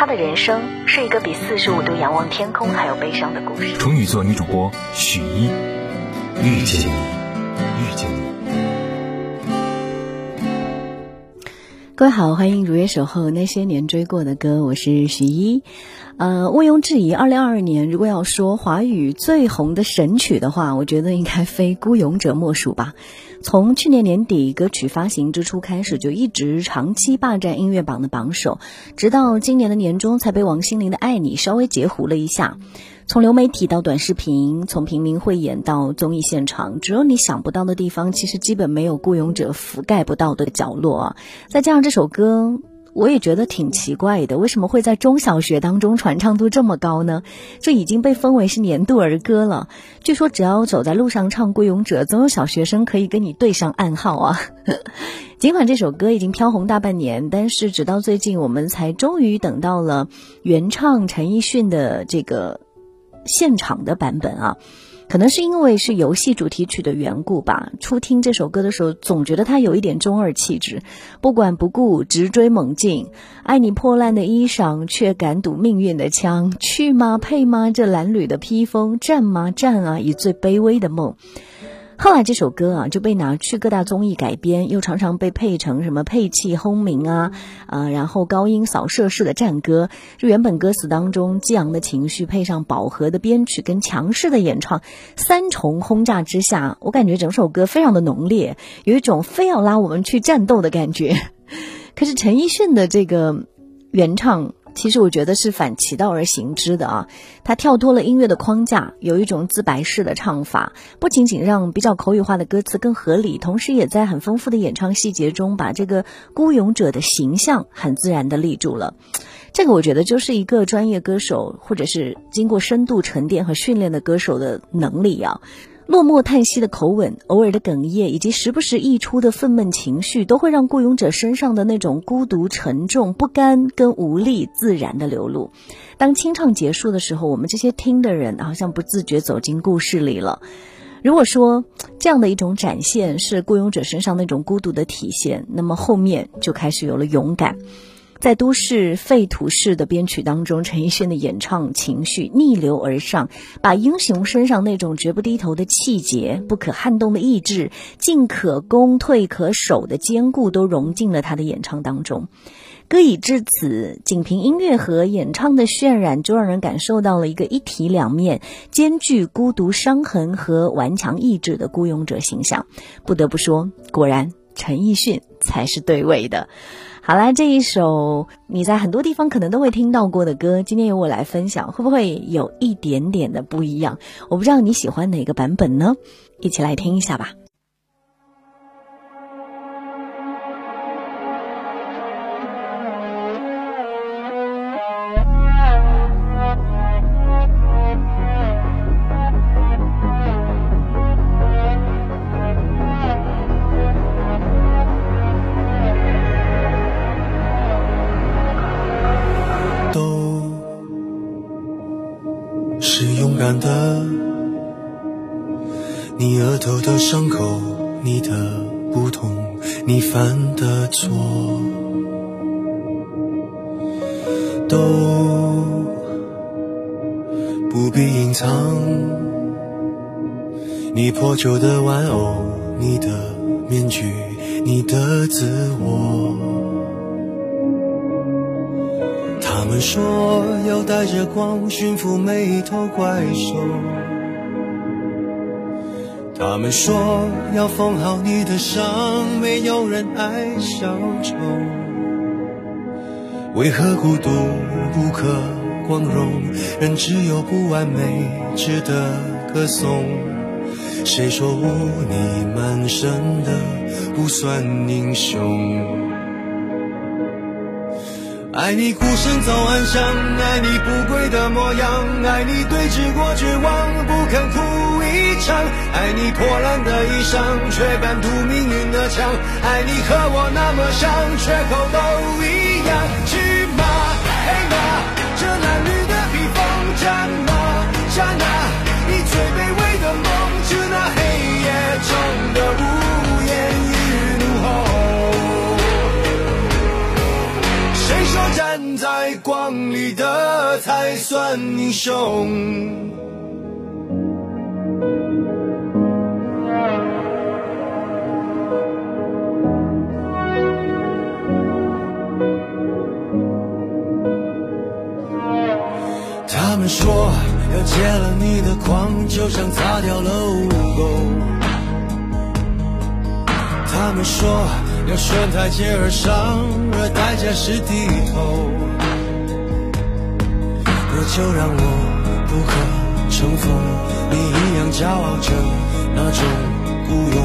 他的人生是一个比四十五度仰望天空还要悲伤的故事。处女座女主播许一，遇见你，遇见你。各位好，欢迎如约守候那些年追过的歌，我是许一。呃，毋庸置疑，二零二二年如果要说华语最红的神曲的话，我觉得应该非《孤勇者》莫属吧。从去年年底歌曲发行之初开始，就一直长期霸占音乐榜的榜首，直到今年的年中才被王心凌的《爱你》稍微截胡了一下。从流媒体到短视频，从平民汇演到综艺现场，只有你想不到的地方，其实基本没有《孤勇者》覆盖不到的角落。再加上这首歌。我也觉得挺奇怪的，为什么会在中小学当中传唱度这么高呢？这已经被封为是年度儿歌了。据说只要走在路上唱《孤勇者》，总有小学生可以跟你对上暗号啊。尽管这首歌已经飘红大半年，但是直到最近，我们才终于等到了原唱陈奕迅的这个现场的版本啊。可能是因为是游戏主题曲的缘故吧。初听这首歌的时候，总觉得它有一点中二气质，不管不顾，直追猛进，爱你破烂的衣裳，却敢赌命运的枪，去吗？配吗？这褴褛的披风，战吗？战啊！以最卑微的梦。后来这首歌啊就被拿去各大综艺改编，又常常被配成什么配器轰鸣啊，啊，然后高音扫射式的战歌。这原本歌词当中激昂的情绪，配上饱和的编曲跟强势的演唱，三重轰炸之下，我感觉整首歌非常的浓烈，有一种非要拉我们去战斗的感觉。可是陈奕迅的这个原唱。其实我觉得是反其道而行之的啊，他跳脱了音乐的框架，有一种自白式的唱法，不仅仅让比较口语化的歌词更合理，同时也在很丰富的演唱细节中，把这个孤勇者的形象很自然的立住了。这个我觉得就是一个专业歌手，或者是经过深度沉淀和训练的歌手的能力啊。落寞叹息的口吻，偶尔的哽咽，以及时不时溢出的愤懑情绪，都会让孤勇者身上的那种孤独、沉重、不甘跟无力自然的流露。当清唱结束的时候，我们这些听的人好像不自觉走进故事里了。如果说这样的一种展现是孤勇者身上那种孤独的体现，那么后面就开始有了勇敢。在都市废土式的编曲当中，陈奕迅的演唱情绪逆流而上，把英雄身上那种绝不低头的气节、不可撼动的意志、进可攻退可守的坚固，都融进了他的演唱当中。歌已至此，仅凭音乐和演唱的渲染，就让人感受到了一个一体两面、兼具孤独伤痕和顽强意志的孤勇者形象。不得不说，果然陈奕迅才是对位的。好啦，这一首你在很多地方可能都会听到过的歌，今天由我来分享，会不会有一点点的不一样？我不知道你喜欢哪个版本呢？一起来听一下吧。你额头的伤口，你的不同，你犯的错，都不必隐藏。你破旧的玩偶，你的面具，你的自我。他们说要带着光驯服每一头怪兽，他们说要缝好你的伤，没有人爱小丑。为何孤独不可光荣？人只有不完美值得歌颂。谁说污泥满身的不算英雄？爱你孤身走暗巷，爱你不跪的模样，爱你对峙过绝望，不肯哭一场，爱你破烂的衣裳，却敢堵命运的枪，爱你和我那么像，缺口都一样。去马黑马，这褴褛的披风，战马战马，你最卑微的梦，致那黑夜中的无言与怒吼。谁说站在光里的才算英雄？说要戒了你的狂，就像擦掉了污垢。他们说要顺台阶而上，而代价是低头。那就让我不可乘风，你一样骄傲着那种孤勇。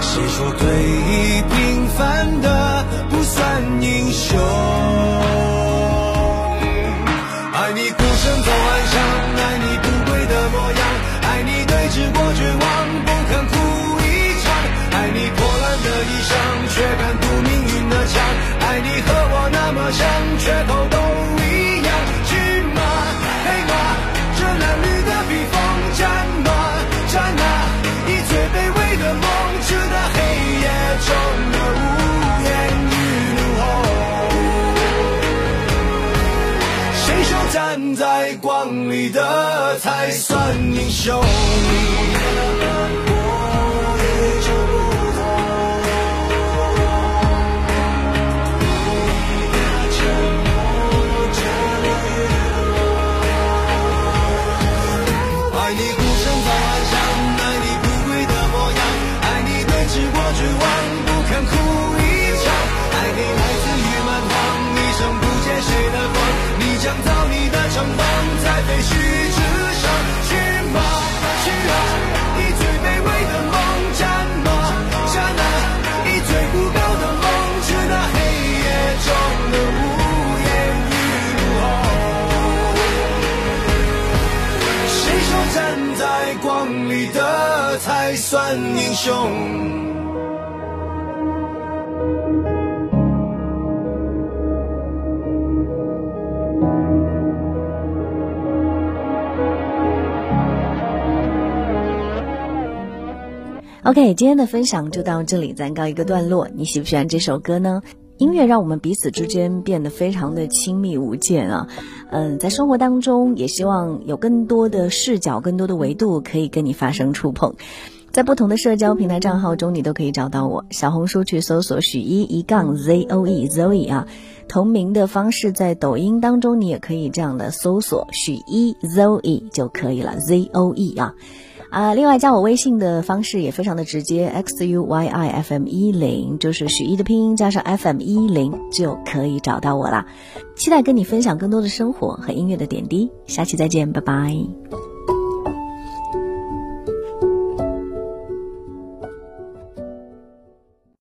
谁说对弈平凡的不算英雄？在光里的才算英雄？在光里的才算英雄？OK，今天的分享就到这里，暂告一个段落。你喜不喜欢这首歌呢？音乐让我们彼此之间变得非常的亲密无间啊。嗯，在生活当中，也希望有更多的视角、更多的维度可以跟你发生触碰。在不同的社交平台账号中，你都可以找到我。小红书去搜索许一一杠 Z O E Zoe 啊，同名的方式在抖音当中你也可以这样的搜索许一 Zoe 就可以了，Z O E 啊。啊，另外加我微信的方式也非常的直接，x u y i f m 一零，就是许一的拼音加上 f m 一零就可以找到我啦。期待跟你分享更多的生活和音乐的点滴，下期再见，拜拜。